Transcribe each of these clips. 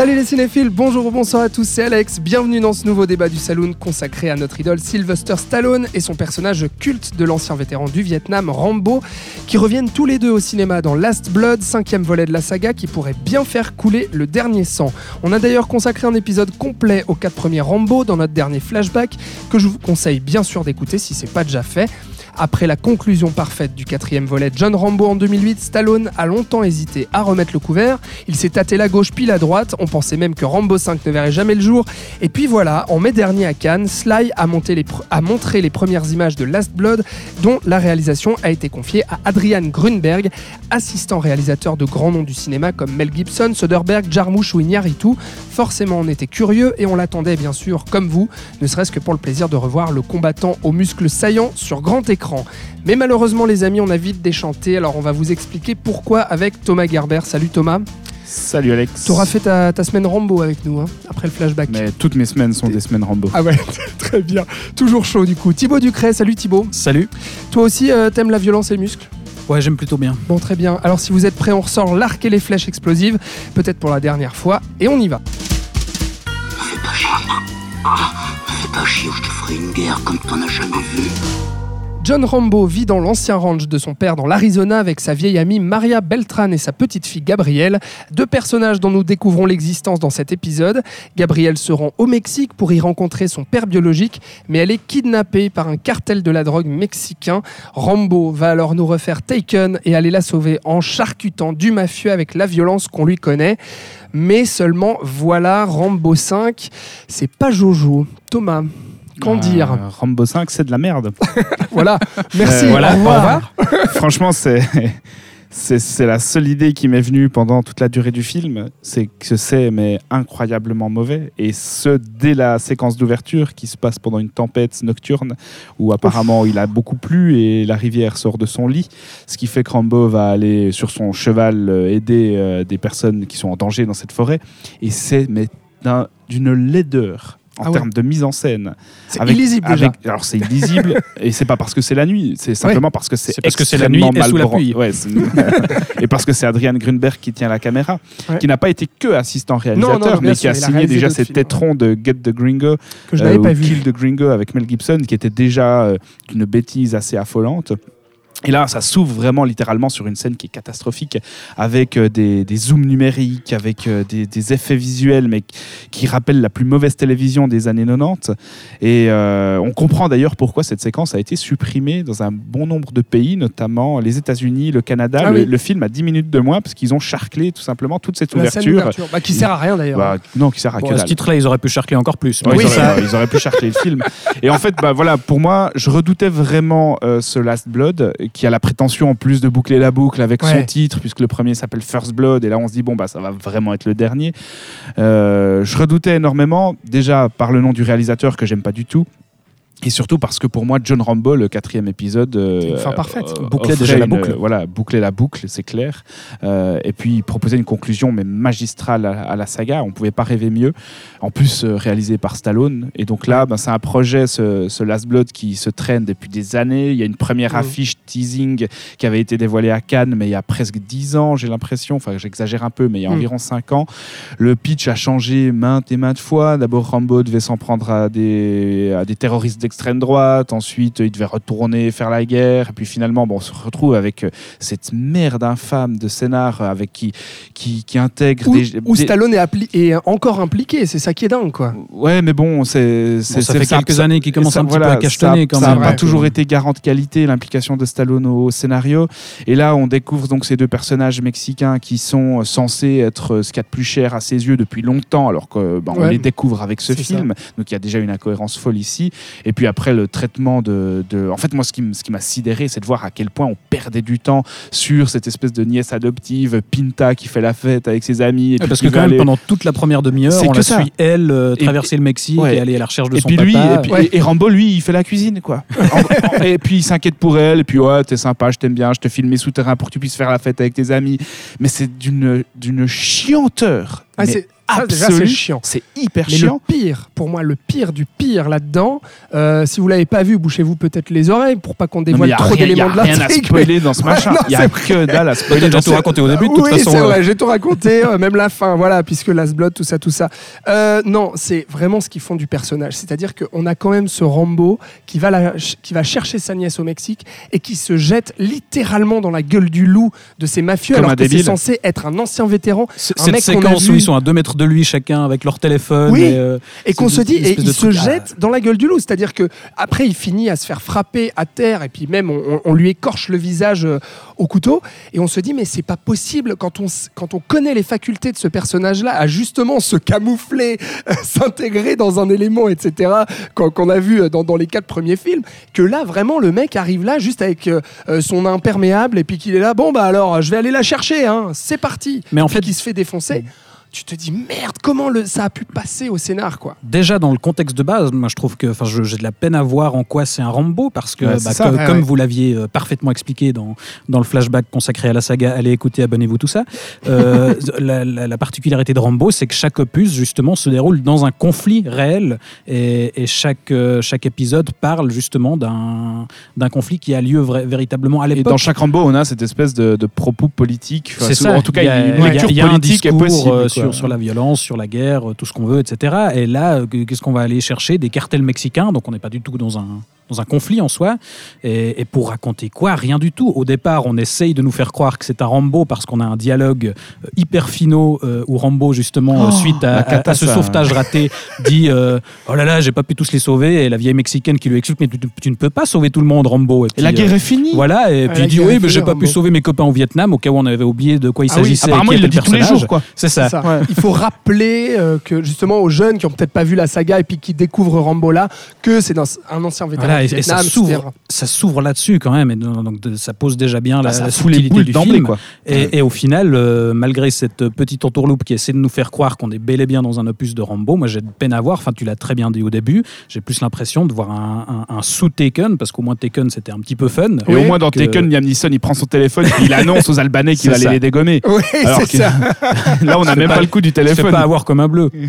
Salut les cinéphiles, bonjour ou bonsoir à tous, c'est Alex. Bienvenue dans ce nouveau débat du Saloon consacré à notre idole Sylvester Stallone et son personnage culte de l'ancien vétéran du Vietnam, Rambo, qui reviennent tous les deux au cinéma dans Last Blood, cinquième volet de la saga qui pourrait bien faire couler le dernier sang. On a d'ailleurs consacré un épisode complet aux quatre premiers Rambo dans notre dernier flashback que je vous conseille bien sûr d'écouter si c'est pas déjà fait. Après la conclusion parfaite du quatrième volet de John Rambo en 2008, Stallone a longtemps hésité à remettre le couvert. Il s'est tâté la gauche puis la droite. On pensait même que Rambo 5 ne verrait jamais le jour. Et puis voilà, en mai dernier à Cannes, Sly a, monté les a montré les premières images de Last Blood, dont la réalisation a été confiée à Adrian Grunberg, assistant réalisateur de grands noms du cinéma comme Mel Gibson, Soderbergh, Jarmusch ou Iñárritu. Forcément, on était curieux et on l'attendait bien sûr, comme vous, ne serait-ce que pour le plaisir de revoir le combattant aux muscles saillants sur grand écran. Mais malheureusement, les amis, on a vite déchanté, alors on va vous expliquer pourquoi avec Thomas Gerber. Salut Thomas. Salut Alex. T'auras fait ta, ta semaine Rambo avec nous, hein, après le flashback. Mais toutes mes semaines sont des semaines Rambo. Ah ouais, très bien. Toujours chaud du coup. Thibaut Ducret, salut Thibaut. Salut. Toi aussi, euh, t'aimes la violence et les muscles? Ouais, j'aime plutôt bien. Bon, très bien. Alors si vous êtes prêts, on ressort l'arc et les flèches explosives, peut-être pour la dernière fois, et on y va. Fais pas chier. Ah, fais pas chier ou je te ferai une guerre comme t'en as jamais vu. John Rambo vit dans l'ancien ranch de son père dans l'Arizona avec sa vieille amie Maria Beltran et sa petite fille Gabrielle, deux personnages dont nous découvrons l'existence dans cet épisode. Gabrielle se rend au Mexique pour y rencontrer son père biologique, mais elle est kidnappée par un cartel de la drogue mexicain. Rambo va alors nous refaire Taken et aller la sauver en charcutant du mafieux avec la violence qu'on lui connaît. Mais seulement voilà, Rambo 5, c'est pas Jojo. Thomas, qu'en Euh, dire Rambo 5, c'est de la merde. Voilà, merci, Euh, voilà, au revoir. Franchement, c'est. C'est c'est la seule idée qui m'est venue pendant toute la durée du film, c'est que c'est mais incroyablement mauvais et ce dès la séquence d'ouverture qui se passe pendant une tempête nocturne où apparemment il a beaucoup plu et la rivière sort de son lit, ce qui fait que Rambo va aller sur son cheval euh, aider euh, des personnes qui sont en danger dans cette forêt et c'est mais d'un- d'une laideur en Ah ouais. termes de mise en scène. C'est Avec- illisible déjà. alors c'est illisible et c'est pas parce que c'est la nuit, c'est simplement parce que c'est C'est parce que c'est la nuit extrêmement et sous la pluie. Ouais, et parce que c'est Adrian Grunberg qui tient la caméra, Ouais. qui n'a pas été que assistant réalisateur, non, mais qui sûr, a signé déjà ses tétrons de Get the Gringo que je euh, n'avais ou pas vu. Kill the Gringo avec Mel Gibson, qui était déjà euh, une bêtise assez affolante. Et là, ça s'ouvre vraiment littéralement sur une scène qui est catastrophique, avec euh, des, des zooms numériques, avec euh, des, des effets visuels, mais qui- rappellent la plus mauvaise télévision des années 90. Et euh, on comprend d'ailleurs pourquoi cette séquence a été supprimée dans un bon nombre de pays, notamment les États-Unis, le Canada. Ah le, oui. le film a 10 minutes de moins parce qu'ils ont charclé tout simplement toute cette La ouverture. Bah, qui sert à rien d'ailleurs. Bah, non, qui sert à Bon, que à ce titre-là, ils auraient pu charcler encore plus. Ouais, Mais ils, ça- auraient, ils auraient pu charcler le film. Et en fait, bah, voilà, pour moi, je redoutais vraiment euh, ce Last Blood, qui a la prétention en plus de boucler la boucle avec Ouais. son titre, puisque le premier s'appelle First Blood, et là on se dit, bon, bah, ça va vraiment être le dernier. Euh, je redoutais énormément, déjà par le nom du réalisateur que j'aime pas du tout. Et surtout parce que pour moi, John Rambo, le quatrième épisode, euh, fin parfaite. Bouclait offrait déjà la boucle. voilà, boucler la boucle, c'est clair. Euh, et puis proposer une conclusion mais magistrale à, à la saga. On pouvait pas rêver mieux. En plus, euh, réalisé par Stallone. Et donc là, ben, c'est un projet, ce, ce Last Blood, qui se traîne depuis des années. Il y a une première Mhm. affiche teasing qui avait été dévoilée à Cannes, mais il y a presque 10 ans, j'ai l'impression. Enfin, j'exagère un peu, mais il y a Mhm. environ 5 ans. Le pitch a changé maintes et maintes fois. D'abord, Rambo devait s'en prendre à des, à des terroristes d'extrême droite. Ensuite, il devait retourner faire la guerre. Et puis finalement, bon, on se retrouve avec euh, cette merde infâme de scénar avec qui, qui, qui intègre Où, des, où des- Stallone est, appli- est encore impliqué, c'est ça qui est dingue quoi. Ouais, mais bon, c'est. Bon, ça c'est- fait quelques années qu'il commence ça- un petit voilà, peu à cachetonner ça- quand ça même. n'a pas Ouais. toujours été garant de qualité l'implication de Stallone au scénario. Et là, on découvre donc ces deux personnages mexicains qui sont censés être euh, ce qu'il y a de plus cher à ses yeux depuis longtemps, alors qu'on Ouais. les découvre avec ce film. Donc il y a déjà une incohérence folle ici. Et puis après, le traitement de. de- En fait, moi, ce qui, ce qui m'a sidéré, c'est de voir à quel point on perdait du temps sur cette espèce de nièce adoptive, Pinta, qui fait la fête avec ses amis. Et puis Parce que quand même, aller- pendant toute la première demi-heure, on que la ça. suit, elle, euh, Et traverser le Mexique ouais. et aller à la recherche de et son puis papa. lui, et, puis, et- et Rambo, lui, il fait la cuisine, quoi. En- en- et puis il s'inquiète pour elle, et puis ouais, t'es sympa, je t'aime bien, je te filme mes souterrains pour que tu puisses faire la fête avec tes amis. Mais c'est d'une d'une chianteur. Ah, mais absolue. c'est chiant. C'est hyper Mais chiant. le pire, pour moi, le pire du pire là-dedans, euh, si vous l'avez pas vu, bouchez-vous peut-être les oreilles pour pas qu'on Non, dévoile y a trop rien, y d'éléments a de rien à l'intrigue. spoiler dans ce machin. Il y a que dalle à spoiler. dans tout raconté au début, de toute oui, c'est euh, vrai, j'ai tout raconté, euh, même la fin, voilà, puisque Last Blood, tout ça, tout ça. Euh, non, c'est vraiment ce qu'ils font du personnage. C'est-à-dire qu'on a quand même ce Rambo qui va, la- qui va chercher sa nièce au Mexique et qui se jette littéralement dans la gueule du loup de ces mafieux, Comme alors que c'est censé être un ancien vétéran. un Cette mec a séquence vu- où ils sont à 2 mètres de lui chacun avec leur téléphone. Oui. et, euh, Et qu'on se dit, et il se jette dans la gueule du loup. C'est-à-dire que après, il finit à se faire frapper à terre, et puis même on, on- lui écorche le visage euh, au couteau. Et on se dit, mais c'est pas possible quand on, quand on connaît les facultés de ce personnage-là à justement se camoufler, euh, s'intégrer dans un élément, etc. qu'on a vu dans, dans les quatre premiers films, que là vraiment le mec arrive là juste avec son imperméable et puis qu'il est là, bon bah alors je vais aller la chercher, hein, c'est parti. Mais en fait, qu'il se fait défoncer. Tu te dis merde, comment le, ça a pu passer au scénar quoi. déjà dans le contexte de base, moi je trouve que enfin, j'ai de la peine à voir en quoi c'est un Rambo parce que Ouais, bah, ça, que- ouais, comme ouais. vous l'aviez euh, parfaitement expliqué dans, dans le flashback consacré à la saga, allez écouter, abonnez-vous tout ça. euh, la, la- la particularité de Rambo, c'est que chaque opus justement se déroule dans un conflit réel et, et chaque euh, chaque épisode parle justement d'un d'un conflit qui a lieu véritablement à Et l'époque. dans chaque Rambo, on a cette espèce de, de propos politique. Enfin, ça. En tout cas, il y a, une il y a- lecture il y a un politique est discours possible. quoi. Sur, sur la violence, sur la guerre, euh, tout ce qu'on veut, etc. Et là, euh, qu'est-ce qu'on va aller chercher? Des cartels mexicains, donc on n'est pas du tout dans un, dans un conflit en soi. Et, et pour raconter quoi Rien du tout. Au départ, on essaye de nous faire croire que c'est un Rambo parce qu'on a un dialogue euh, hyper finaux euh, où Rambo, justement, Oh, suite à, ce sauvetage raté, dit euh, Oh là là, j'ai pas pu tous les sauver. Et la vieille mexicaine qui lui explique Mais tu, tu ne peux pas sauver tout le monde, Rambo. Et la guerre euh, est finie. voilà, et puis il dit oui, mais j'ai pas pu Rambo. sauver mes copains au Vietnam, au cas où on avait oublié de quoi il Ah oui, s'agissait. Apparemment, qui il le dit tous les personnage. jours, quoi. C'est ça. C'est ça. Ouais. Il faut rappeler euh, que justement aux jeunes qui ont peut-être pas vu la saga et puis qui découvrent Rambo là, que c'est un ancien vétéran Voilà, et, ça s'ouvre, ça s'ouvre là-dessus quand même, et donc ça pose déjà bien la, Bah, la les subtilité du film. quoi. Et, et au final, euh, malgré cette petite entourloupe qui essaie de nous faire croire qu'on est bel et bien dans un opus de Rambo, moi j'ai de peine à voir. Enfin, tu l'as très bien dit au début. J'ai plus l'impression de voir un, un- un sous-Taken, parce qu'au moins Taken c'était un petit peu fun. Et Oui, au moins, dans que- Taken, Liam Neeson, il prend son téléphone et il annonce aux Albanais qu'il va ça. les dégommer. Oui, Alors que- ça. Là, on n'a même pas- pas le coup du Je téléphone. pas avoir comme un bleu.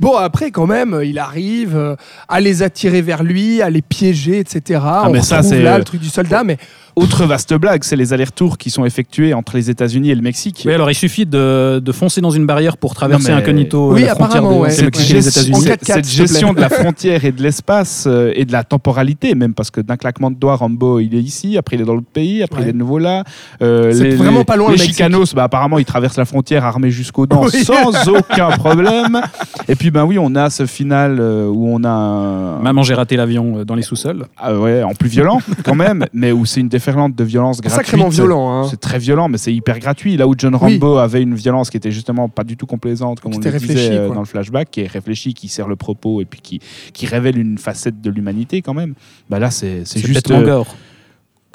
Bon, après, quand même, il arrive euh, à les attirer vers lui, à les piéger, etc. On Ah, mais ça, c'est- là le truc du soldat, mais Autre vaste blague, c'est les allers-retours qui sont effectués entre les États-Unis et le Mexique. Oui, alors il suffit de, de foncer dans une barrière pour traverser incognito Oui, la frontière apparemment, de, ouais. Mexique et gestion- États-Unis. cette, 4x4, cette s'il te plaît. gestion de la frontière et de l'espace euh, et de la temporalité même parce que d'un claquement de doigts Rambo il est ici après il est dans l'autre pays après Ouais. il est de nouveau là Euh, C'est les, vraiment les- pas loin, les le chicanos bah, apparemment ils traversent la frontière armés jusqu'aux dents Oui. sans aucun problème et puis ben oui on a ce final euh, où on a un, Maman, j'ai raté l'avion euh, dans les sous-sols. ah ouais, en plus violent quand même mais où c'est une déferlante de violence gratuite sacrément violent. Hein. c'est très violent, mais c'est hyper gratuit. Là où John Oui. Rambo avait une violence qui était justement pas du tout complaisante, comme Qui on le disait réfléchie, euh, quoi. dans le flashback, qui est réfléchi, qui sert le propos et puis qui, qui révèle une facette de l'humanité quand même. Bah là, c'est juste. euh, gore.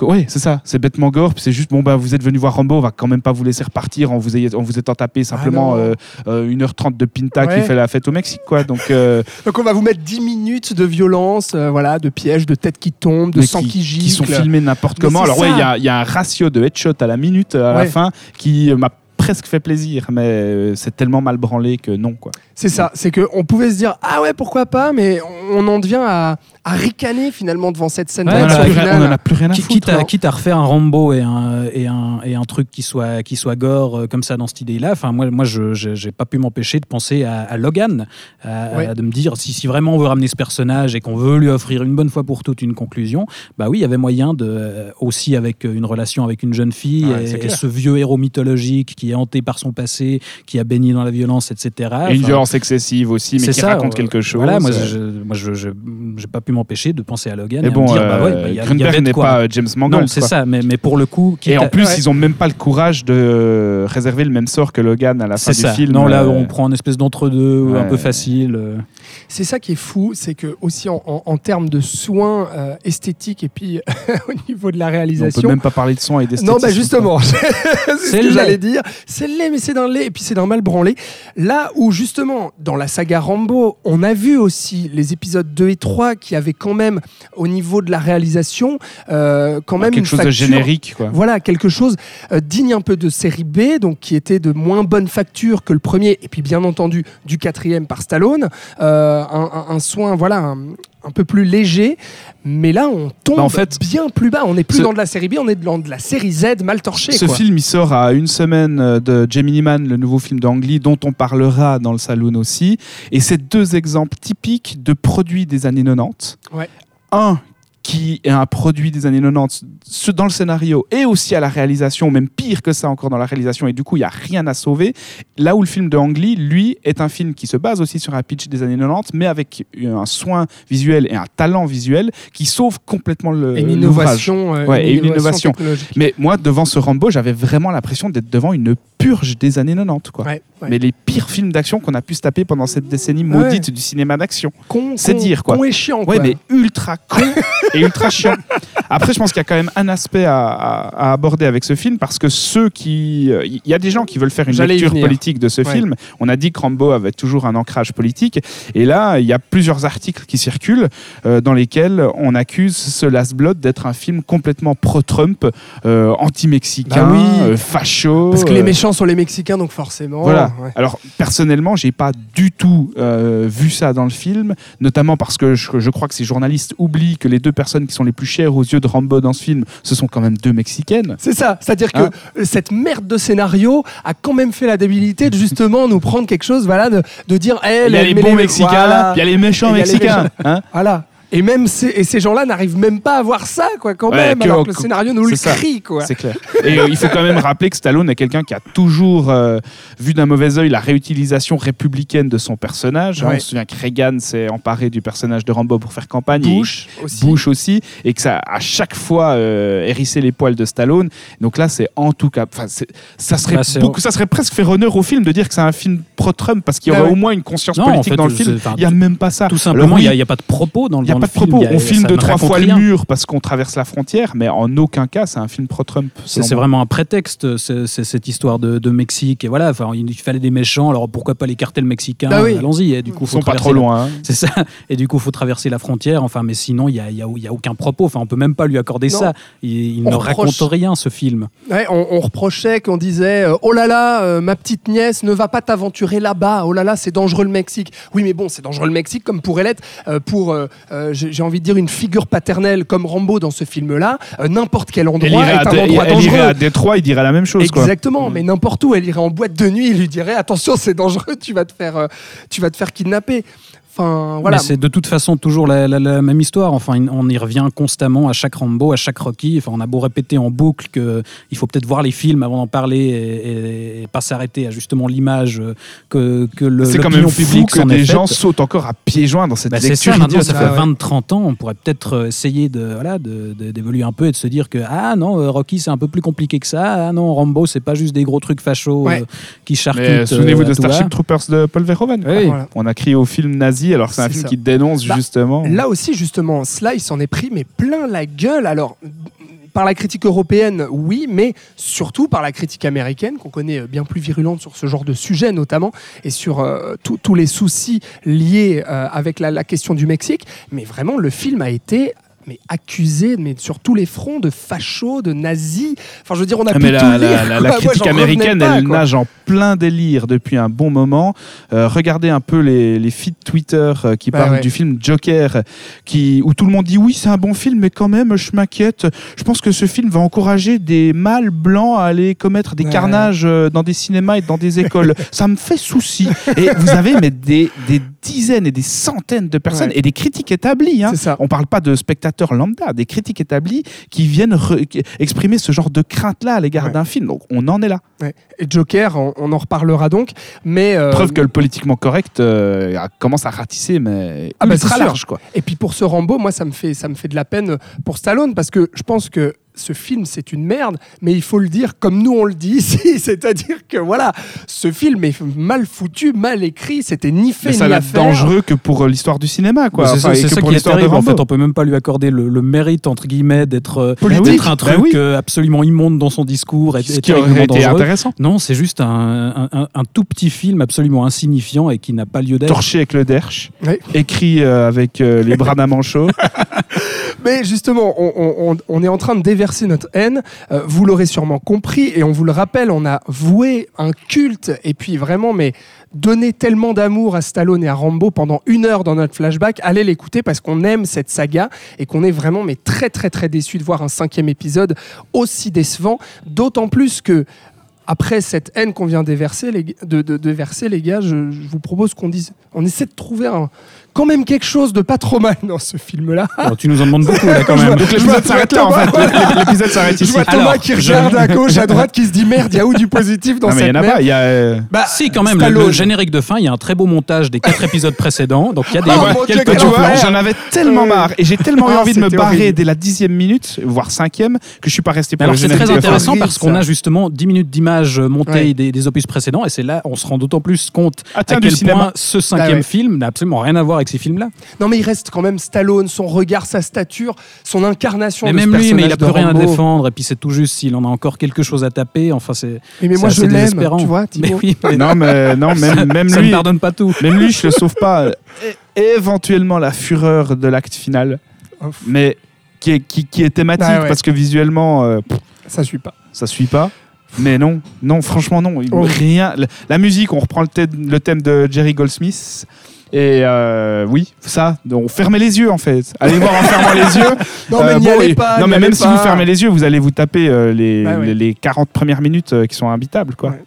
Ouais, c'est ça. C'est bêtement gore. C'est juste, bon, bah, vous êtes venu voir Rambo, on va quand même pas vous laisser repartir en vous, ayant- en vous étant tapé simplement Ah euh, euh, 1h30 de Pinta Ouais. qui fait la fête au Mexique, quoi. Donc, euh, Donc on va vous mettre 10 minutes de violence, euh, voilà, de pièges, de têtes qui tombent, de mais sang qui, gicle. qui sont filmés n'importe comment. Alors, ouais, ça. il y a, il y a un ratio de headshot à la minute, à la Ouais. fin, qui euh, m'a presque fait plaisir, mais euh, c'est tellement mal branlé que non, quoi. C'est ça, c'est qu'on pouvait se dire ah ouais pourquoi pas, mais on en devient à, à ricaner finalement devant cette scène Ouais, on, en d'action plus, finale. rien- on en a plus rien à foutre. quitte, à, non. quitte à refaire un Rambo et un, et un, et un truc qui soit, qui soit gore euh, comme ça dans cette idée-là, enfin, moi, moi je j'ai pas pu m'empêcher de penser à, à Logan, à- Ouais. à de me dire si, si vraiment on veut ramener ce personnage et qu'on veut lui offrir une bonne fois pour toutes une conclusion, bah oui, il y avait moyen de, euh, aussi avec une relation avec une jeune fille Ouais, et, ce vieux héros mythologique qui est hanté par son passé, qui a baigné dans la violence, etc. Et une violence excessive aussi, mais qui ça, raconte euh, quelque chose. Voilà, moi, Euh, je, moi, je, je- j'ai pas pu pu m'empêcher de penser à Logan Mais et bon, me dire, bah euh, ouais, bah, il y a- il y Grunberg avait de n'est pas euh, James Mangold. non, c'est ça, mais, mais pour le coup, Et en à- plus, Ouais. ils ont même pas le courage de euh, réserver le même sort que Logan à la fin du ça. film. non, là, euh, on prend une espèce d'entre-deux un peu facile. C'est ça qui est fou, c'est que aussi en, en- en termes de soins euh, esthétiques et puis au niveau de la On peut réalisation. même pas parler de son et d'esthétisme. Non, bah justement, c'est ce que j'allais dire. C'est laid, mais c'est d'un laid, et puis c'est d'un mal branlé. Là où justement, dans la saga Rambo, on a vu aussi les épisodes 2 et 3 qui avaient quand même, au niveau de la réalisation, euh, quand même quelque une chose de générique, quoi. Voilà, quelque chose euh, digne un peu de série B, donc qui était de moins bonne facture que le premier, et puis bien entendu du quatrième par Stallone. Euh, un, un- soin, voilà, un, un peu plus léger. Mais là, on tombe Bah, en fait, bien plus bas. On n'est plus ce- dans de la série B, on est dans de la série Z mal torchée. Ce quoi. film, il sort à une semaine euh, de Gemini Man, le nouveau film d'Ang Lee, dont on parlera dans le Saloon aussi. Et c'est deux exemples typiques de produits des années 90. Ouais. Un qui est un produit des années 90 ce- dans le scénario et aussi à la réalisation, même pire que ça encore dans la réalisation, et du coup il n'y a rien à sauver. Là où le film de Ang Lee, lui, est un film qui se base aussi sur un pitch des années 90, mais avec un soin visuel et un talent visuel qui sauve complètement le Et une innovation, euh, Ouais, et une innovation. Mais moi, devant ce Rambo, j'avais vraiment l'impression d'être devant une purge des années 90. Quoi. Ouais, ouais. Mais les pires films d'action qu'on a pu se taper pendant cette décennie maudite du cinéma d'action. Con- c'est dire, quoi. con et chiant. Ouais, quoi. mais ultra con et ultra chiant. Après, je pense qu'il y a quand même un aspect à, à- à aborder avec ce film parce que ceux qui. euh, Il y a des gens qui veulent faire une lecture politique de ce Ouais. film. On a dit que Rambo avait toujours un ancrage politique. Et là, il y a plusieurs articles qui circulent euh, dans lesquels on accuse ce Last Blood d'être un film complètement pro-Trump, euh, anti-mexicain, Bah oui. euh, facho. Parce que les méchants sont les Mexicains, donc forcément. voilà. ouais. Alors personnellement, j'ai pas du tout vu ça dans le film, notamment parce que je, je crois que ces journalistes oublient que les deux personnes qui sont les plus chères aux yeux de Rambo dans ce film, ce sont quand même deux Mexicaines. C'est ça, c'est-à-dire que Hein cette merde de scénario a quand même fait la débilité de justement nous prendre quelque chose, voilà, de, de dire, eh, Il y a les bons Mexicains, voilà. il y a les méchants les Mexicains. hein. Voilà. Et même ces, et ces gens-là n'arrivent même pas à voir ça, quoi, quand Ouais, même, que- alors que le scénario nous le ça. crie, quoi. C'est clair. Et euh, il faut quand même rappeler que Stallone est quelqu'un qui a toujours euh, vu d'un mauvais œil la réutilisation républicaine de son personnage. hein. Ouais. On se souvient que Reagan s'est emparé du personnage de Rambo pour faire campagne. et- Bush aussi. Bush aussi, et que ça a à chaque fois euh, hérissé les poils de Stallone. Donc là, c'est en tout cas, ça serait Bah, beaucoup, ça serait presque faire honneur au film de dire que c'est un film pro-Trump parce qu'il y Bah aurait au moins une conscience Non, en politique fait, dans le film. Il n'y a même pas ça. Tout simplement, il oui, n'y a, pas de propos dans, le- dans pas de film. propos. a- On filme deux, trois fois le mur parce qu'on traverse la frontière, mais en aucun cas, c'est un film pro-Trump. C'est vraiment un prétexte, c'est- cette histoire de, de Mexique. Et voilà, enfin, il fallait des méchants, alors pourquoi pas les cartels mexicains? Bah oui. Allons-y. Et du coup, Ils faut sont pas trop loin. hein. C'est ça. Et du coup, il faut traverser la frontière. Enfin, mais sinon, il n'y a, y a- il y a aucun propos. Enfin, on peut même pas lui accorder Non. ça. Il, il ne reproche- raconte rien, ce film. Ouais, on, on reprochait qu'on disait euh, Oh là là, euh, ma petite nièce ne va pas t'aventurer là-bas. Oh là là, c'est dangereux le Mexique. Oui, mais bon, c'est dangereux le Mexique comme pourrait l'être euh, pour, euh, euh, j'ai envie de dire, une figure paternelle comme Rambo dans ce film-là. Euh, N'importe quel endroit Elle irait, est un endroit elle irait à Détroit, il dirait la même chose. Exactement, Mm. mais n'importe où. Elle irait en boîte de nuit, il lui dirait attention, c'est dangereux, tu vas te faire, euh, tu vas te faire kidnapper. Enfin, voilà. Mais c'est de toute façon toujours la, la- la même histoire. Enfin, on y revient constamment à chaque Rambo, à chaque Rocky. Enfin, on a beau répéter en boucle qu'il faut peut-être voir les films avant d'en parler et, et- et pas s'arrêter à justement l'image que, que le C'est quand même fou publique que des gens sautent encore à pieds joints dans cette Bah, c'est lecture ça, maintenant, ça fait ouais. 20-30 ans, on pourrait peut-être euh, essayer de voilà, de- de- d'évoluer un peu et de se dire que ah non, euh, Rocky c'est un peu plus compliqué que ça, ah non, Rambo c'est pas juste des gros trucs fachos Ouais. euh, qui charcutent. Euh, souvenez-vous de. Starship Troopers de Paul Verhoeven. Oui. Voilà. On a crié au film nazi alors que c'est un film ça. qui dénonce Bah, justement. Là aussi, justement, Sly s'en est pris, mais plein la gueule. Alors, par la critique européenne, oui, mais surtout par la critique américaine, qu'on connaît bien plus virulente sur ce genre de sujet, notamment, et sur euh, tous- tous les soucis liés euh, avec la, la question du Mexique. Mais vraiment, le film a été mais accusé mais sur tous les fronts de fachos, de nazis. Enfin, je veux dire, on a Ah, pu mais tout la, lire. la- la- la quoi. Moi, critique revenais américaine, pas, elle quoi. nage en plein délire depuis un bon moment. Euh, regardez un peu les, les feeds Twitter euh, qui Bah parlent ouais. du film Joker, qui, où tout le monde dit oui, c'est un bon film, mais quand même, je m'inquiète. Je pense que ce film va encourager des mâles blancs à aller commettre des Ouais. carnages euh, dans des cinémas et dans des écoles. Ça me fait souci. Et vous avez mais des, des dizaines et des centaines de personnes Ouais. et des critiques établies. Hein. Ça. On parle pas de spectateurs lambda, des critiques établies qui viennent exprimer ce genre de crainte-là à l'égard Ouais. d'un film. Donc on en est là. Ouais. Et Joker, on, on en reparlera donc. Mais euh, Preuve que le politiquement correct euh, commence à ratisser, mais Ah bah, ultra large. Quoi. Et puis pour ce Rambo, moi ça me fait ça me fait de la peine pour Stallone parce que je pense que ce film c'est une merde, mais il faut le dire comme nous on le dit ici, c'est-à-dire que voilà, ce film est mal foutu, mal écrit, c'était ni fait Mais ça ni dangereux que pour euh, l'histoire du cinéma. Quoi. C'est ça, Enfin, ça pour qui est terrible. En fait, on peut même pas lui accorder le, le mérite entre guillemets d'être euh, un truc Bah oui. euh, absolument immonde dans son discours et, Ce qui aurait été dangereux. intéressant. Non, c'est juste un, un- un- un tout petit film absolument insignifiant et qui n'a pas lieu d'être. Torché avec le derche, écrit euh, avec euh, les bras d'un manchot. Mais justement, on, est en train de déverser notre haine. Euh, vous l'aurez sûrement compris, et on vous le rappelle, on a voué un culte, et puis vraiment, mais donné tellement d'amour à Stallone et à Rambo pendant une heure dans notre flashback. Allez l'écouter parce qu'on aime cette saga et qu'on est vraiment mais très très très déçu de voir un cinquième épisode aussi décevant. D'autant plus que après cette haine qu'on vient déverser, les, de, de- de verser, les gars, je, je vous propose qu'on dise, on essaie de trouver un, quand même quelque chose de pas trop mal dans ce film-là. Alors, tu nous en demandes beaucoup là quand Je même. Donc je l'épisode s'arrête là en Thomas, fait. L'ép- L'épisode s'arrête Je ici. vois Thomas Alors, qui je- regarde à gauche, à droite, qui se dit merde, il y a où du positif dans Non, mais il y cette en a merde pas. Il y a. euh, Bah, Si, quand même, le, le générique de fin, il y a un très beau montage des quatre épisodes précédents. Donc il y a des, Oh, Dieu, quelques plans. j'en avais tellement Ouais. marre et j'ai tellement eu Ah, envie de me barrer horrible. dès la dixième minute, voire cinquième, que je suis pas resté pour Mais alors le c'est très intéressant parce qu'on a justement 10 minutes d'images montées Ouais. des, des opus précédents et c'est là on se rend d'autant plus compte Ah, à quel cinéma. point ce cinquième Ah ouais. film n'a absolument rien à voir avec ces films-là. Non, mais il reste quand même Stallone, son regard, sa stature, son incarnation. Mais de ce même lui, mais il personnage a plus rien à défendre et puis c'est tout juste s'il en a encore quelque chose à taper. Enfin c'est. Mais, mais moi, je l'aime, tu vois, Mais oui, mais Non, mais non, même, même ça lui. ne pardonne pas tout. Même lui, je le sauve pas. É- Éventuellement la fureur de l'acte final, Ouf. mais qui est, qui, qui est thématique Ah ouais. parce que visuellement, euh, pff, Ça suit pas. ça suit pas. Mais non, non, franchement non. Oh. Rien. La, musique, on reprend le thème, le thème de Jerry Goldsmith. Et euh, oui, ça, on fermez les yeux en fait. Allez voir en fermant les yeux. Non, mais Euh, bon, allez pas. Non, mais même si pas. vous fermez les yeux, vous allez vous taper euh, les, Bah ouais. les, les 40 premières minutes qui sont imbitables. Quoi. Ouais.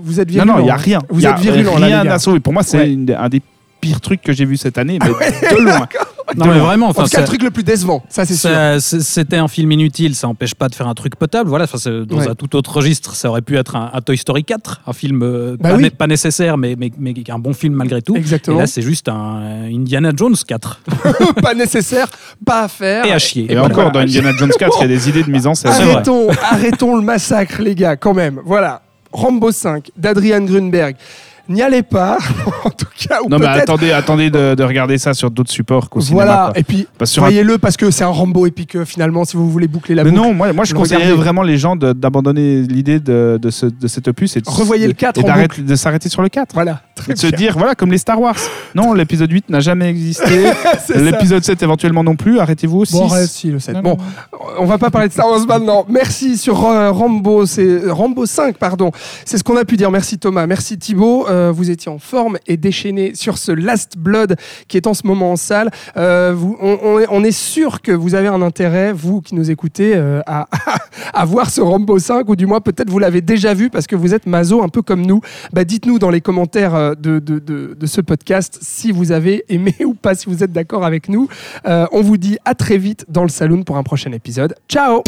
Vous êtes Non, virulent. non, il n'y a rien. Vous y a êtes virulent, là, rien les gars. à sauver. Pour moi, c'est Ouais. un des pires trucs que j'ai vu cette année, mais de loin. Non mais vraiment, En enfin tout cas, le truc le plus décevant, ça c'est sûr. C'était un film inutile, ça n'empêche pas de faire un truc potable. Voilà, dans Ouais. un tout autre registre, ça aurait pu être un, un Toy Story 4, un film euh, Bah pas, oui. né- pas nécessaire, mais, mais, mais un bon film malgré tout. Et là, c'est juste un Indiana Jones 4. pas nécessaire, pas à faire. Et à chier. Et, voilà. encore, dans Indiana Jones 4, il y a des idées de mise en scène. Arrêtons, arrêtons le massacre, les gars, quand même. Voilà. Rambo 5 d'Adrian Grunberg. N'y allez pas, en tout cas. Ou Non, mais attendez, attendez de, de regarder ça sur d'autres supports qu'au cinéma. Voilà, quoi. et puis un- voyez-le parce que c'est un Rambo et puis que finalement, si vous voulez boucler la Mais boucle, non, moi, moi je Le conseillerais vraiment les gens d'abandonner l'idée de, de, ce, de cet opus et de, Revoyez le 4 et de s'arrêter sur le 4. voilà. Et Très de se dire, voilà, comme les Star Wars. Non, l'épisode 8 n'a jamais existé. L'épisode 7 éventuellement non plus. Arrêtez-vous aussi. Bon, arrête, si, le 7. Non, Bon, on va pas parler de Star Wars maintenant. Merci sur euh, Rambo, c'est Rambo 5, pardon. C'est ce qu'on a pu dire. Merci Thomas, merci Thibaut. Euh, vous étiez en forme et déchaîné sur ce Last Blood qui est en ce moment en salle. Euh, on, est, sûr que vous avez un intérêt, vous qui nous écoutez, euh, à, voir ce Rambo 5 ou du moins peut-être vous l'avez déjà vu parce que vous êtes maso un peu comme nous. Bah, dites-nous dans les commentaires de, de, ce podcast si vous avez aimé ou pas, si vous êtes d'accord avec nous. On vous dit à très vite dans le saloon pour un prochain épisode. Ciao